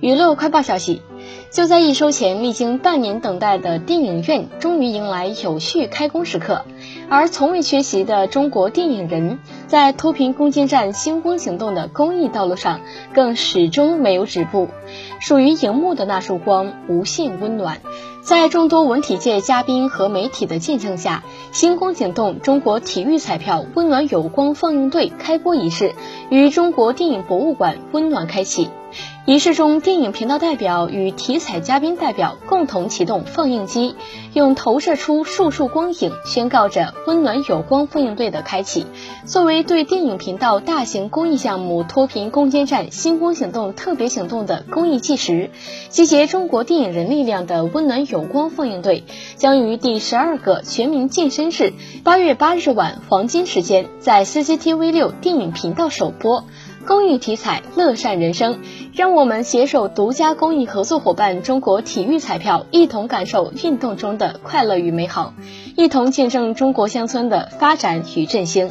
娱乐快报消息，就在一周前，历经半年等待的电影院终于迎来有序开工时刻。而从未缺席的中国电影人，在脱贫攻坚战星光行动的公益道路上，更始终没有止步。属于荧幕的那束光，无限温暖。在众多文体界嘉宾和媒体的见证下，星光行动中国体育彩票温暖有光放映队开播仪式与中国电影博物馆温暖开启。仪式中，电影频道代表与体彩嘉宾代表共同启动放映机，用投射出束束光影，宣告着温暖有光放映队的开启。作为对电影频道大型公益项目脱贫攻坚战星光行动特别行动的公益计时，集结中国电影人力量的温暖有光放映队，将于第十二个全民健身日八月八日晚黄金时间，在 CCTV 六电影频道首播。公益体彩，乐善人生，让我们携手独家公益合作伙伴中国体育彩票，一同感受运动中的快乐与美好，一同见证中国乡村的发展与振兴。